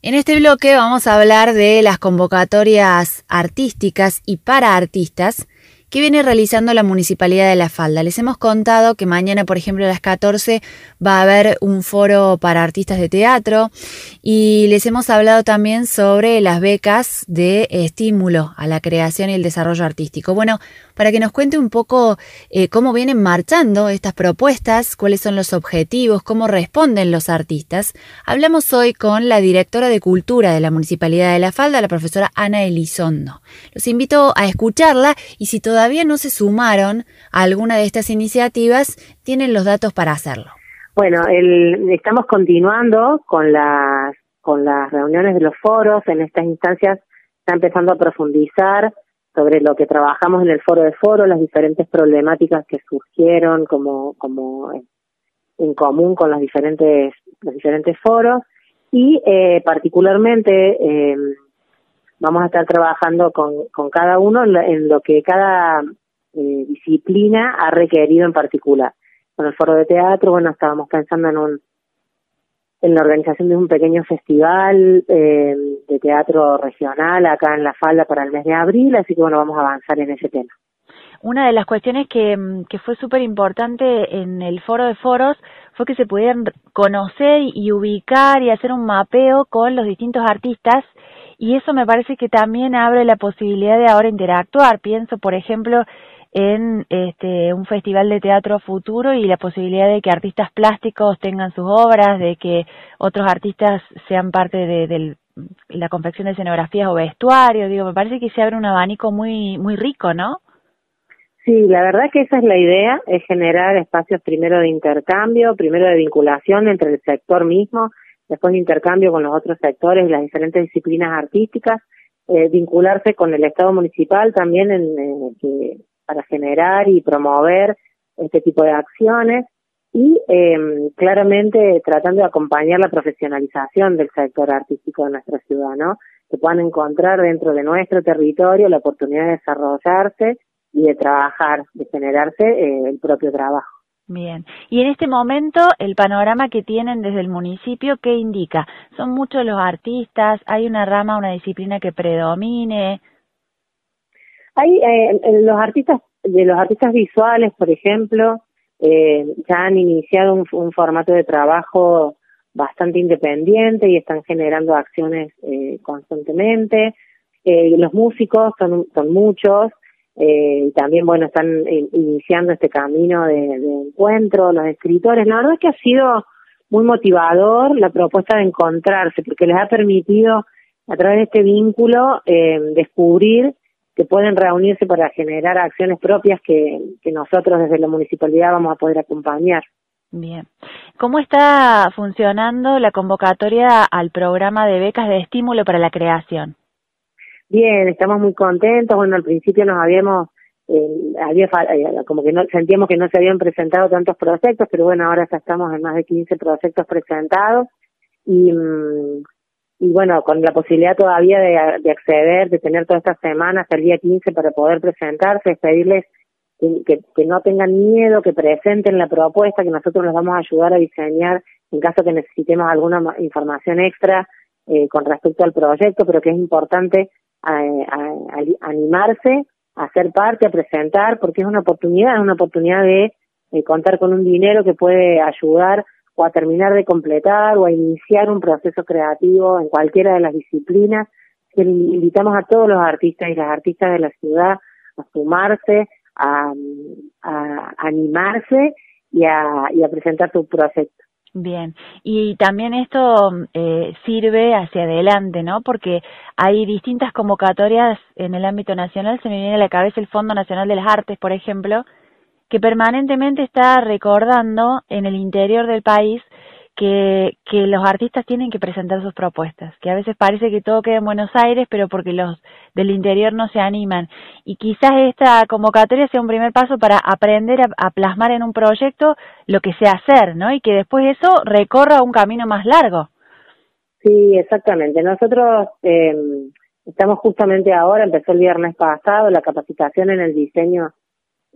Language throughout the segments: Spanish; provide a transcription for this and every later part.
En este bloque vamos a hablar de las convocatorias artísticas y para artistas que viene realizando la Municipalidad de La Falda. Les hemos contado que mañana, por ejemplo, a las 14 va a haber un foro para artistas de teatro y les hemos hablado también sobre las becas de estímulo a la creación y el desarrollo artístico. Bueno, para que nos cuente un poco eh, cómo vienen marchando estas propuestas, cuáles son los objetivos, cómo responden los artistas, hablamos hoy con la directora de Cultura de la Municipalidad de La Falda, la profesora Ana Elizondo. Los invito a escucharla y si todo todavía no se sumaron a alguna de estas iniciativas, tienen los datos para hacerlo. Bueno, el, estamos continuando con las con las reuniones de los foros. En estas instancias está empezando a profundizar sobre lo que trabajamos en el foro de foro, las diferentes problemáticas que surgieron como como en común con los diferentes los diferentes foros y eh, particularmente eh, vamos a estar trabajando con, con cada uno en lo, que cada eh, disciplina ha requerido en particular. Con el foro de teatro, bueno, estábamos pensando en un en la organización de un pequeño festival eh, de teatro regional acá en La Falda para el mes de abril, así que bueno, vamos a avanzar en ese tema. Una de las cuestiones que, que fue súper importante en el foro de foros fue que se pudieran conocer y ubicar y hacer un mapeo con los distintos artistas y eso me parece que también abre la posibilidad de ahora interactuar. Pienso, por ejemplo, en este, un festival de teatro futuro y la posibilidad de que artistas plásticos tengan sus obras, de que otros artistas sean parte de, la confección de escenografías o vestuario. Digo, me parece que se abre un abanico muy, muy rico, ¿no? Sí, la verdad que esa es la idea, es generar espacios primero de intercambio, primero de vinculación entre el sector mismo después de intercambio con los otros sectores y las diferentes disciplinas artísticas, eh, vincularse con el Estado municipal también en, que, para generar y promover este tipo de acciones y eh, claramente tratando de acompañar la profesionalización del sector artístico de nuestra ciudad, ¿no? Que puedan encontrar dentro de nuestro territorio la oportunidad de desarrollarse y de trabajar, de generarse eh, el propio trabajo. Bien. Y en este momento, el panorama que tienen desde el municipio, ¿qué indica? ¿Son muchos los artistas? ¿Hay una rama, una disciplina que predomine? Hay eh, los artistas, de los artistas visuales, por ejemplo, eh, ya han iniciado un, formato de trabajo bastante independiente y están generando acciones eh, constantemente. Eh, los músicos son, son muchos, eh, también, bueno, están iniciando este camino de, encuentro, los escritores. La verdad es que ha sido muy motivador la propuesta de encontrarse, porque les ha permitido, a través de este vínculo, eh, descubrir que pueden reunirse para generar acciones propias que nosotros desde la municipalidad vamos a poder acompañar. Bien. ¿Cómo está funcionando la convocatoria al programa de becas de estímulo para la creación? Bien, estamos muy contentos. Bueno, al principio nos habíamos, eh, había eh, como que no sentíamos que no se habían presentado tantos proyectos, pero bueno, ahora ya estamos en más de 15 proyectos presentados y mm, y bueno, con la posibilidad todavía de, de acceder, de tener todas estas semanas hasta el día 15 para poder presentarse, pedirles que, que, no tengan miedo, que presenten la propuesta, que nosotros les vamos a ayudar a diseñar en caso que necesitemos alguna información extra eh, con respecto al proyecto, pero que es importante a, animarse a ser parte, a presentar, porque es una oportunidad, es una oportunidad de, contar con un dinero que puede ayudar o a terminar de completar o a iniciar un proceso creativo en cualquiera de las disciplinas. Invitamos a todos los artistas y las artistas de la ciudad a sumarse, a, animarse y a presentar su proyecto. Bien, y también esto eh, sirve hacia adelante, ¿no? Porque hay distintas convocatorias en el ámbito nacional, se me viene a la cabeza el Fondo Nacional de las Artes, por ejemplo, que permanentemente está recordando en el interior del país que, que los artistas tienen que presentar sus propuestas, que a veces parece que todo queda en Buenos Aires, pero porque los del interior no se animan. Y quizás esta convocatoria sea un primer paso para aprender a, plasmar en un proyecto lo que sea hacer, ¿no? Y que después eso recorra un camino más largo. Sí, exactamente. Nosotros eh, estamos justamente ahora, empezó el viernes pasado, la capacitación en el diseño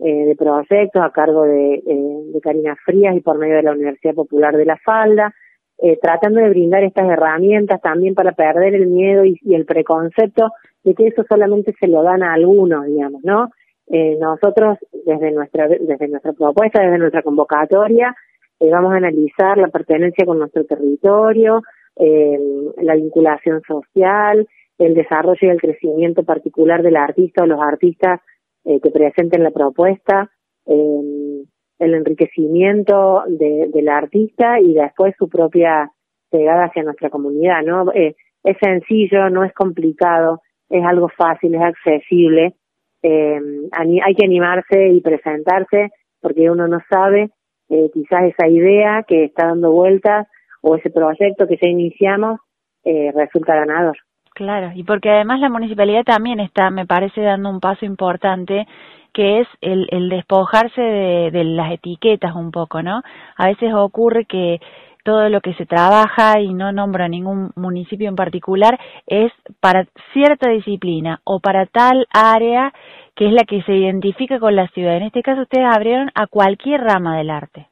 eh, de proyectos a cargo de, eh, de Karina Frías y por medio de la Universidad Popular de La Falda. eh, tratando de brindar estas herramientas también para perder el miedo y, el preconcepto de que eso solamente se lo dan a algunos, digamos, ¿no? Eh, nosotros, desde nuestra, desde nuestra propuesta, desde nuestra convocatoria, vamos a analizar la pertenencia con nuestro territorio, la vinculación social, el desarrollo y el crecimiento particular del artista o los artistas eh, que presenten la propuesta, el enriquecimiento de, del artista y después su propia pegada hacia nuestra comunidad, ¿no? Eh, es sencillo, no es complicado, es algo fácil, es accesible. Eh, hay que animarse y presentarse porque uno no sabe eh, quizás esa idea que está dando vueltas o ese proyecto que ya iniciamos eh, resulta ganador. Claro, y porque además la municipalidad también está, me parece, dando un paso importante que es el, el despojarse de, de las etiquetas un poco, ¿no? A veces ocurre que todo lo que se trabaja y no nombra ningún municipio en particular es para cierta disciplina o para tal área que es la que se identifica con la ciudad. En este caso ustedes abrieron a cualquier rama del arte.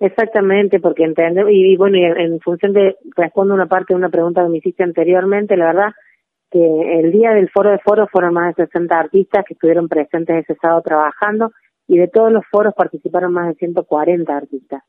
Exactamente, porque entendemos, y, bueno, y en, función de, respondo una parte de una pregunta que me hiciste anteriormente, la verdad que el día del foro de foros fueron más de 60 artistas que estuvieron presentes ese sábado trabajando y de todos los foros participaron más de 140 artistas.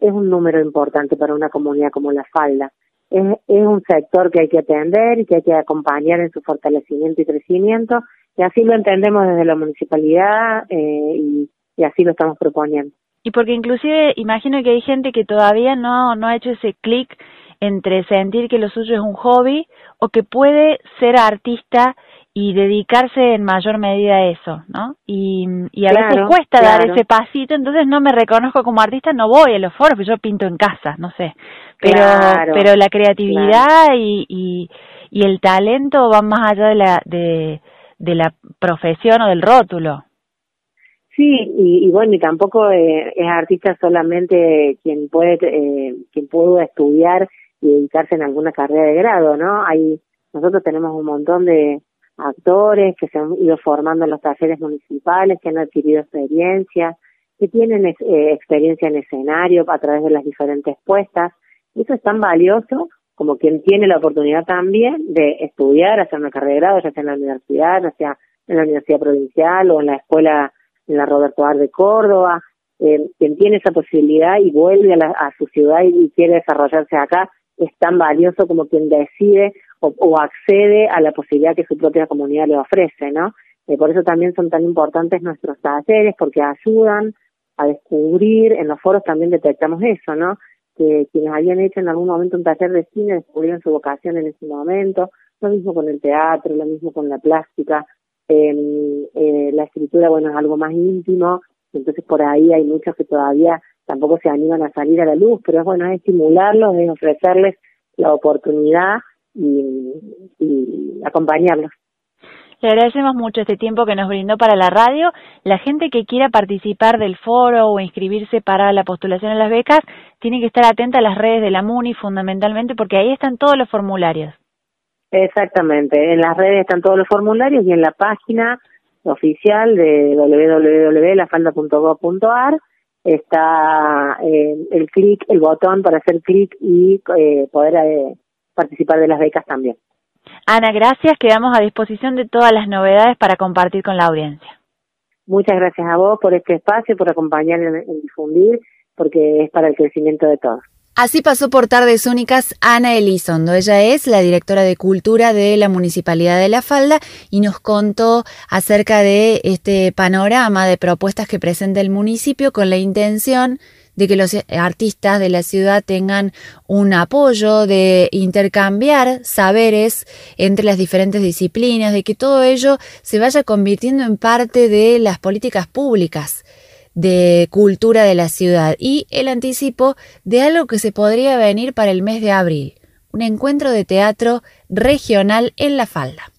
Es un número importante para una comunidad como La Falda. Es, un sector que hay que atender y que hay que acompañar en su fortalecimiento y crecimiento y así lo entendemos desde la municipalidad eh, y, y así lo estamos proponiendo. Y porque inclusive imagino que hay gente que todavía no, no ha hecho ese clic entre sentir que lo suyo es un hobby o que puede ser artista y dedicarse en mayor medida a eso, ¿no? Y, y a veces cuesta dar ese pasito, entonces no me reconozco como artista, no voy a los foros, porque yo pinto en casa, no sé. Pero, pero la creatividad y, y, y el talento van más allá de la, de, de la profesión o del rótulo. Sí, y, bueno, y tampoco eh, es artista solamente quien puede eh, quien puede estudiar y dedicarse en alguna carrera de grado, ¿no? Hay nosotros tenemos un montón de actores que se han ido formando en los talleres municipales, que han adquirido experiencia, que tienen eh, experiencia en escenario a través de las diferentes puestas. Eso es tan valioso como quien tiene la oportunidad también de estudiar, hacer una carrera de grado, ya sea en la universidad, ya sea en la universidad provincial o en la escuela la Roberto Ar de Córdoba, eh, quien tiene esa posibilidad y vuelve a, a su ciudad y, quiere desarrollarse acá, es tan valioso como quien decide o, o, accede a la posibilidad que su propia comunidad le ofrece, ¿no? Eh, por eso también son tan importantes nuestros talleres, porque ayudan a descubrir, en los foros también detectamos eso, ¿no? Que quienes habían hecho en algún momento un taller de cine descubrieron su vocación en ese momento, lo mismo con el teatro, lo mismo con la plástica, eh, la escritura, bueno, es algo más íntimo, entonces por ahí hay muchos que todavía tampoco se animan a salir a la luz, pero es bueno, es estimularlos, es ofrecerles la oportunidad y, y acompañarlos. Le agradecemos mucho este tiempo que nos brindó para la radio. La gente que quiera participar del foro o inscribirse para la postulación a las becas tiene que estar atenta a las redes de la MUNI fundamentalmente porque ahí están todos los formularios. Exactamente, en las redes están todos los formularios y en la página oficial de www.lafalda.gov.ar está eh, el clic, el botón para hacer clic y eh, poder eh, participar de las becas también. Ana, gracias. Quedamos a disposición de todas las novedades para compartir con la audiencia. Muchas gracias a vos por este espacio, por acompañar en difundir, porque es para el crecimiento de todos. Así pasó por Tardes Únicas Ana Elizondo. Ella es la directora de Cultura de la Municipalidad de La Falda y nos contó acerca de este panorama de propuestas que presenta el municipio con la intención de que los artistas de la ciudad tengan un apoyo, de intercambiar saberes entre las diferentes disciplinas, de que todo ello se vaya convirtiendo en parte de las políticas públicas de cultura de la ciudad y el anticipo de algo que se podría venir para el mes de abril, un encuentro de teatro regional en La Falda.